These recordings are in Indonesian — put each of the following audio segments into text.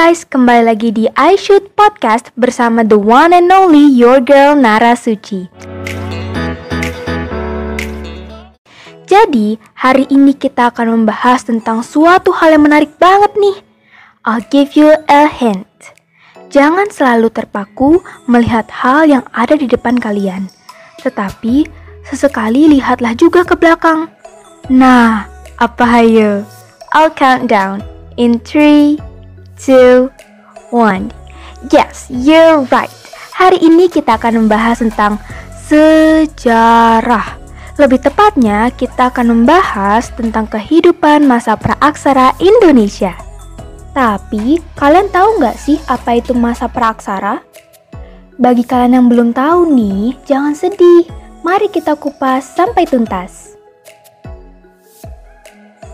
guys, kembali lagi di I Shoot Podcast bersama the one and only your girl Nara Suci. Jadi, hari ini kita akan membahas tentang suatu hal yang menarik banget nih. I'll give you a hint. Jangan selalu terpaku melihat hal yang ada di depan kalian. Tetapi, sesekali lihatlah juga ke belakang. Nah, apa hayo? I'll count down in 3, two, one. Yes, you're right. Hari ini kita akan membahas tentang sejarah. Lebih tepatnya, kita akan membahas tentang kehidupan masa praaksara Indonesia. Tapi, kalian tahu nggak sih apa itu masa praaksara? Bagi kalian yang belum tahu nih, jangan sedih. Mari kita kupas sampai tuntas.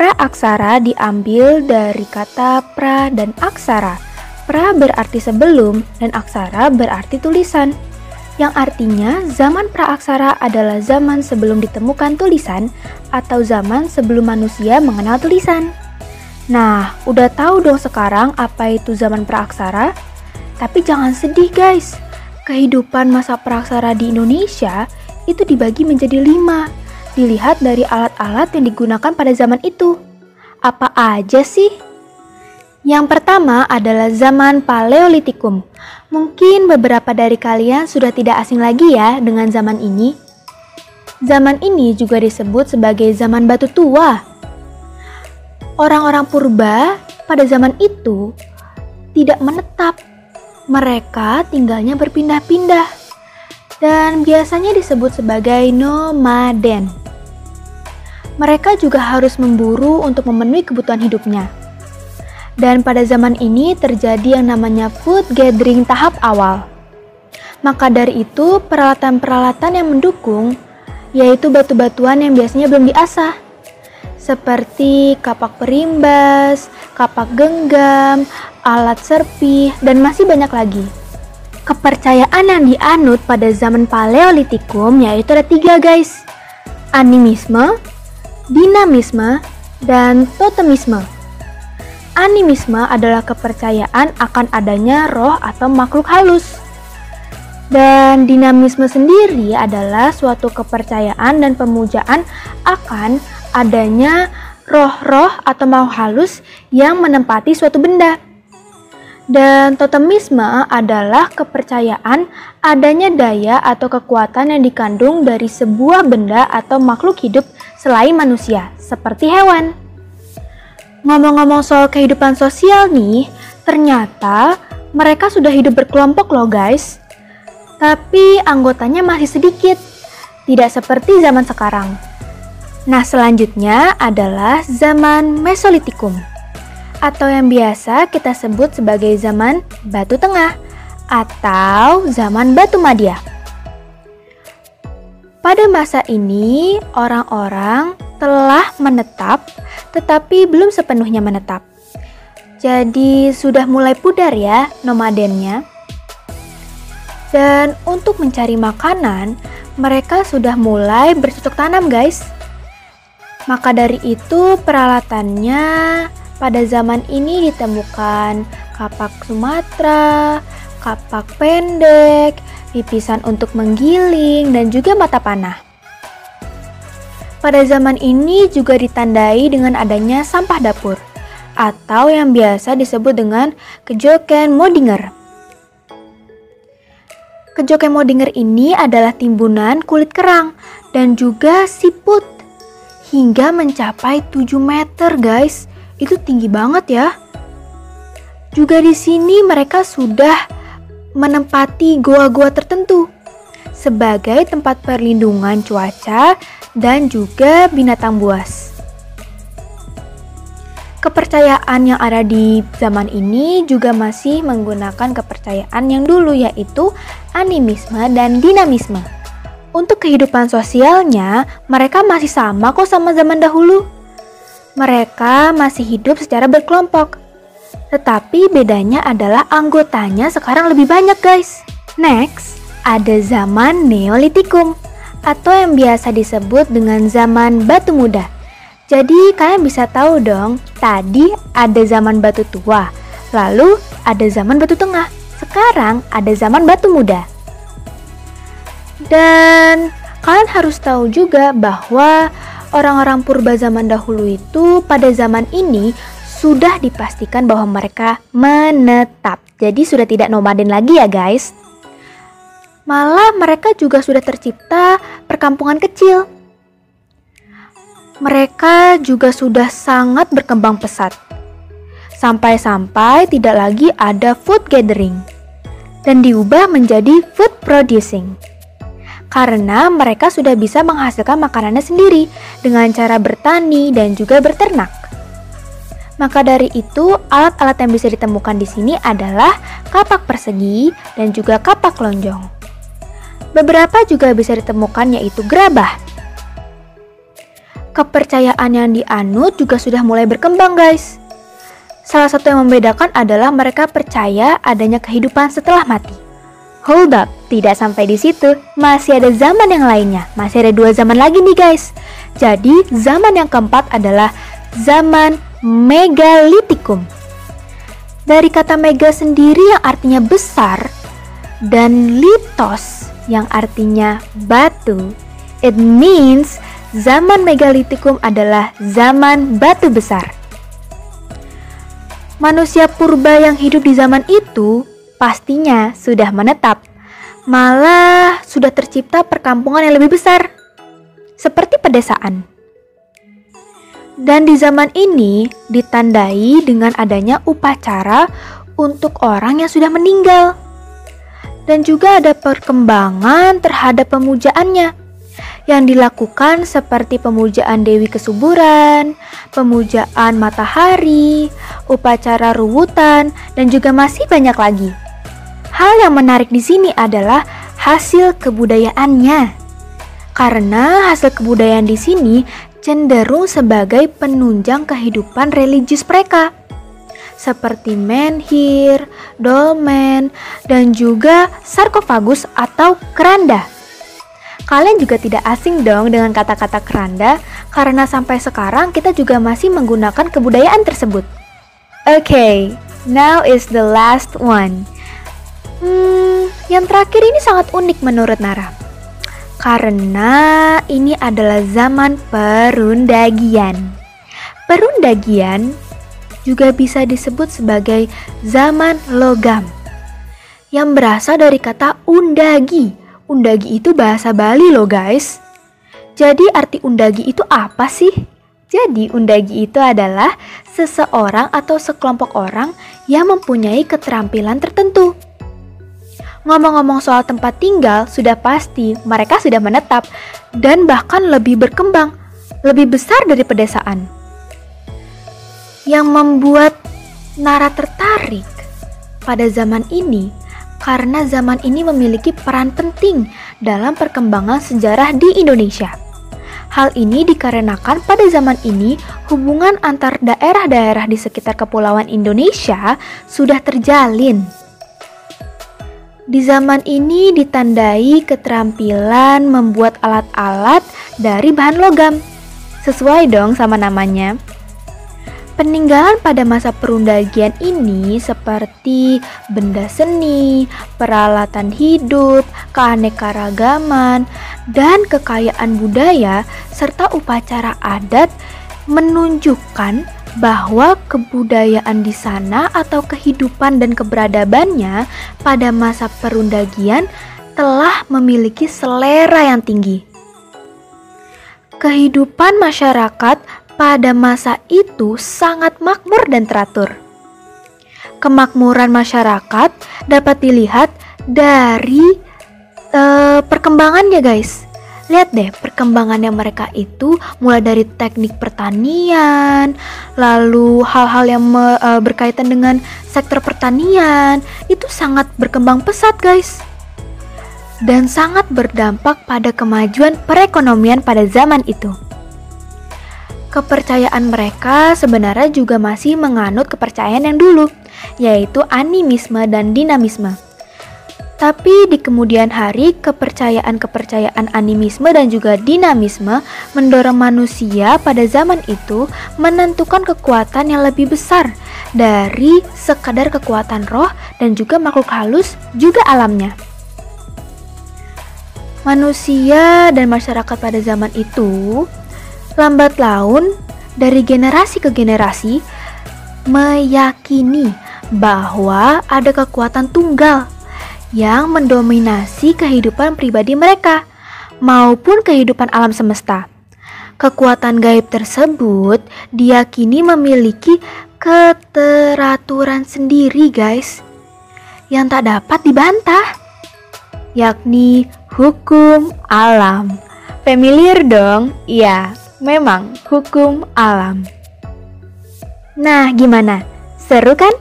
Praaksara diambil dari kata pra dan aksara. Pra berarti sebelum dan aksara berarti tulisan. Yang artinya zaman praaksara adalah zaman sebelum ditemukan tulisan atau zaman sebelum manusia mengenal tulisan. Nah, udah tahu dong sekarang apa itu zaman praaksara? Tapi jangan sedih guys, kehidupan masa praaksara di Indonesia itu dibagi menjadi lima dilihat dari alat-alat yang digunakan pada zaman itu. Apa aja sih? Yang pertama adalah zaman Paleolitikum. Mungkin beberapa dari kalian sudah tidak asing lagi ya dengan zaman ini. Zaman ini juga disebut sebagai zaman batu tua. Orang-orang purba pada zaman itu tidak menetap. Mereka tinggalnya berpindah-pindah dan biasanya disebut sebagai nomaden mereka juga harus memburu untuk memenuhi kebutuhan hidupnya. Dan pada zaman ini terjadi yang namanya food gathering tahap awal. Maka dari itu, peralatan-peralatan yang mendukung yaitu batu-batuan yang biasanya belum diasah. Seperti kapak perimbas, kapak genggam, alat serpih, dan masih banyak lagi. Kepercayaan yang dianut pada zaman Paleolitikum yaitu ada tiga guys. Animisme, dinamisme, dan totemisme. Animisme adalah kepercayaan akan adanya roh atau makhluk halus. Dan dinamisme sendiri adalah suatu kepercayaan dan pemujaan akan adanya roh-roh atau makhluk halus yang menempati suatu benda. Dan totemisme adalah kepercayaan adanya daya atau kekuatan yang dikandung dari sebuah benda atau makhluk hidup selain manusia, seperti hewan. Ngomong-ngomong soal kehidupan sosial nih, ternyata mereka sudah hidup berkelompok loh guys. Tapi anggotanya masih sedikit, tidak seperti zaman sekarang. Nah selanjutnya adalah zaman Mesolitikum atau yang biasa kita sebut sebagai zaman Batu Tengah atau zaman Batu Madia. Pada masa ini, orang-orang telah menetap tetapi belum sepenuhnya menetap. Jadi sudah mulai pudar ya nomadennya. Dan untuk mencari makanan, mereka sudah mulai bercocok tanam guys. Maka dari itu peralatannya pada zaman ini ditemukan kapak Sumatera, kapak pendek, pipisan untuk menggiling, dan juga mata panah. Pada zaman ini juga ditandai dengan adanya sampah dapur atau yang biasa disebut dengan kejoken modinger. Kejoken modinger ini adalah timbunan kulit kerang dan juga siput hingga mencapai 7 meter guys itu tinggi banget ya. Juga di sini mereka sudah menempati goa-goa tertentu sebagai tempat perlindungan cuaca dan juga binatang buas. Kepercayaan yang ada di zaman ini juga masih menggunakan kepercayaan yang dulu yaitu animisme dan dinamisme. Untuk kehidupan sosialnya, mereka masih sama kok sama zaman dahulu. Mereka masih hidup secara berkelompok. Tetapi bedanya adalah anggotanya sekarang lebih banyak guys. Next, ada zaman Neolitikum atau yang biasa disebut dengan zaman batu muda. Jadi kalian bisa tahu dong, tadi ada zaman batu tua. Lalu ada zaman batu tengah. Sekarang ada zaman batu muda. Dan kalian harus tahu juga bahwa orang-orang purba zaman dahulu itu pada zaman ini sudah dipastikan bahwa mereka menetap. Jadi sudah tidak nomaden lagi ya guys. Malah mereka juga sudah tercipta perkampungan kecil. Mereka juga sudah sangat berkembang pesat. Sampai-sampai tidak lagi ada food gathering dan diubah menjadi food producing karena mereka sudah bisa menghasilkan makanannya sendiri dengan cara bertani dan juga berternak. Maka dari itu, alat-alat yang bisa ditemukan di sini adalah kapak persegi dan juga kapak lonjong. Beberapa juga bisa ditemukan yaitu gerabah. Kepercayaan yang dianut juga sudah mulai berkembang, guys. Salah satu yang membedakan adalah mereka percaya adanya kehidupan setelah mati. Hold up, tidak sampai di situ, masih ada zaman yang lainnya. Masih ada dua zaman lagi nih guys. Jadi, zaman yang keempat adalah zaman megalitikum. Dari kata mega sendiri yang artinya besar dan litos yang artinya batu, it means zaman megalitikum adalah zaman batu besar. Manusia purba yang hidup di zaman itu pastinya sudah menetap. Malah sudah tercipta perkampungan yang lebih besar, seperti pedesaan. Dan di zaman ini ditandai dengan adanya upacara untuk orang yang sudah meninggal. Dan juga ada perkembangan terhadap pemujaannya yang dilakukan seperti pemujaan Dewi Kesuburan, pemujaan matahari, upacara ruwutan, dan juga masih banyak lagi. Hal yang menarik di sini adalah hasil kebudayaannya. Karena hasil kebudayaan di sini cenderung sebagai penunjang kehidupan religius mereka. Seperti menhir, dolmen, dan juga sarkofagus atau keranda. Kalian juga tidak asing dong dengan kata-kata keranda karena sampai sekarang kita juga masih menggunakan kebudayaan tersebut. Oke, okay, now is the last one Hmm, yang terakhir ini sangat unik menurut Nara. Karena ini adalah zaman perundagian. Perundagian juga bisa disebut sebagai zaman logam yang berasal dari kata undagi. Undagi itu bahasa Bali loh guys. Jadi arti undagi itu apa sih? Jadi undagi itu adalah seseorang atau sekelompok orang yang mempunyai keterampilan tertentu. Ngomong-ngomong soal tempat tinggal, sudah pasti mereka sudah menetap dan bahkan lebih berkembang, lebih besar dari pedesaan. Yang membuat Nara tertarik pada zaman ini karena zaman ini memiliki peran penting dalam perkembangan sejarah di Indonesia. Hal ini dikarenakan pada zaman ini hubungan antar daerah-daerah di sekitar kepulauan Indonesia sudah terjalin di zaman ini ditandai keterampilan membuat alat-alat dari bahan logam. Sesuai dong sama namanya. Peninggalan pada masa perundagian ini seperti benda seni, peralatan hidup, keanekaragaman, dan kekayaan budaya serta upacara adat menunjukkan bahwa kebudayaan di sana atau kehidupan dan keberadabannya pada masa perundagian telah memiliki selera yang tinggi. Kehidupan masyarakat pada masa itu sangat makmur dan teratur. Kemakmuran masyarakat dapat dilihat dari uh, perkembangannya, guys lihat deh perkembangannya mereka itu mulai dari teknik pertanian, lalu hal-hal yang me, e, berkaitan dengan sektor pertanian itu sangat berkembang pesat guys. Dan sangat berdampak pada kemajuan perekonomian pada zaman itu. Kepercayaan mereka sebenarnya juga masih menganut kepercayaan yang dulu, yaitu animisme dan dinamisme. Tapi di kemudian hari, kepercayaan-kepercayaan animisme dan juga dinamisme mendorong manusia pada zaman itu menentukan kekuatan yang lebih besar dari sekadar kekuatan roh dan juga makhluk halus juga alamnya. Manusia dan masyarakat pada zaman itu lambat laun dari generasi ke generasi meyakini bahwa ada kekuatan tunggal yang mendominasi kehidupan pribadi mereka maupun kehidupan alam semesta. Kekuatan gaib tersebut diyakini memiliki keteraturan sendiri, guys, yang tak dapat dibantah, yakni hukum alam. Familiar dong? Iya, memang hukum alam. Nah, gimana? Seru kan?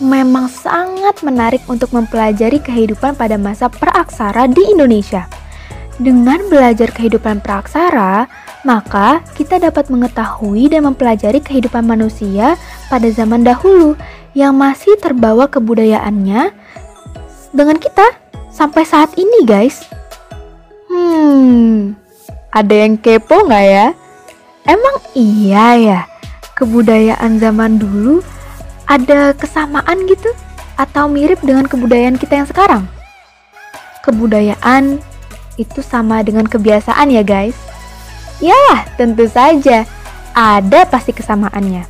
Memang sangat menarik untuk mempelajari kehidupan pada masa praaksara di Indonesia. Dengan belajar kehidupan praaksara, maka kita dapat mengetahui dan mempelajari kehidupan manusia pada zaman dahulu yang masih terbawa kebudayaannya dengan kita sampai saat ini, guys. Hmm, ada yang kepo nggak ya? Emang iya ya, kebudayaan zaman dulu ada kesamaan gitu atau mirip dengan kebudayaan kita yang sekarang? Kebudayaan itu sama dengan kebiasaan ya guys? Ya, tentu saja. Ada pasti kesamaannya.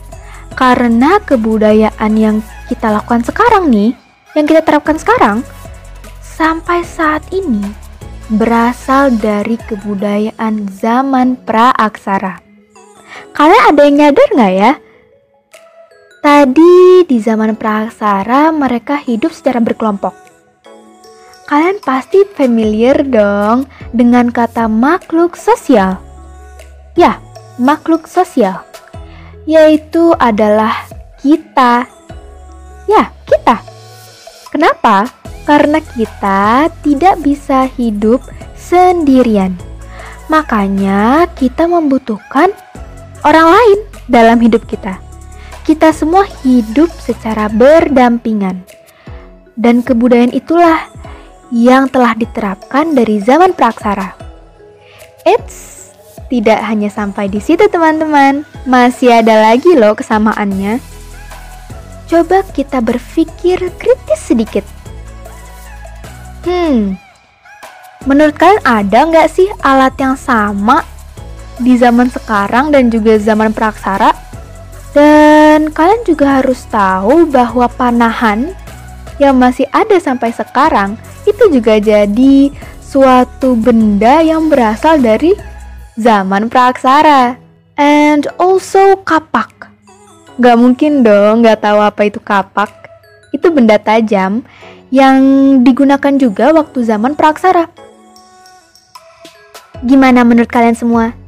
Karena kebudayaan yang kita lakukan sekarang nih, yang kita terapkan sekarang, sampai saat ini berasal dari kebudayaan zaman praaksara. Kalian ada yang nyadar nggak ya? Tadi di zaman praksara mereka hidup secara berkelompok. Kalian pasti familiar dong dengan kata makhluk sosial. Ya, makhluk sosial. Yaitu adalah kita. Ya, kita. Kenapa? Karena kita tidak bisa hidup sendirian. Makanya kita membutuhkan orang lain dalam hidup kita kita semua hidup secara berdampingan. Dan kebudayaan itulah yang telah diterapkan dari zaman praksara. Eits, tidak hanya sampai di situ teman-teman, masih ada lagi loh kesamaannya. Coba kita berpikir kritis sedikit. Hmm, menurut kalian ada nggak sih alat yang sama di zaman sekarang dan juga zaman praksara? Dan kalian juga harus tahu bahwa panahan yang masih ada sampai sekarang itu juga jadi suatu benda yang berasal dari zaman praaksara. And also kapak. Gak mungkin dong gak tahu apa itu kapak. Itu benda tajam yang digunakan juga waktu zaman praaksara. Gimana menurut kalian semua?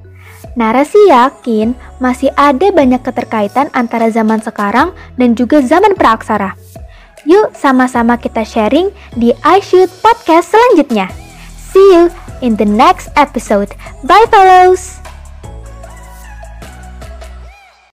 Narasi yakin masih ada banyak keterkaitan antara zaman sekarang dan juga zaman praaksara. Yuk sama-sama kita sharing di I Should Podcast selanjutnya. See you in the next episode. Bye fellows!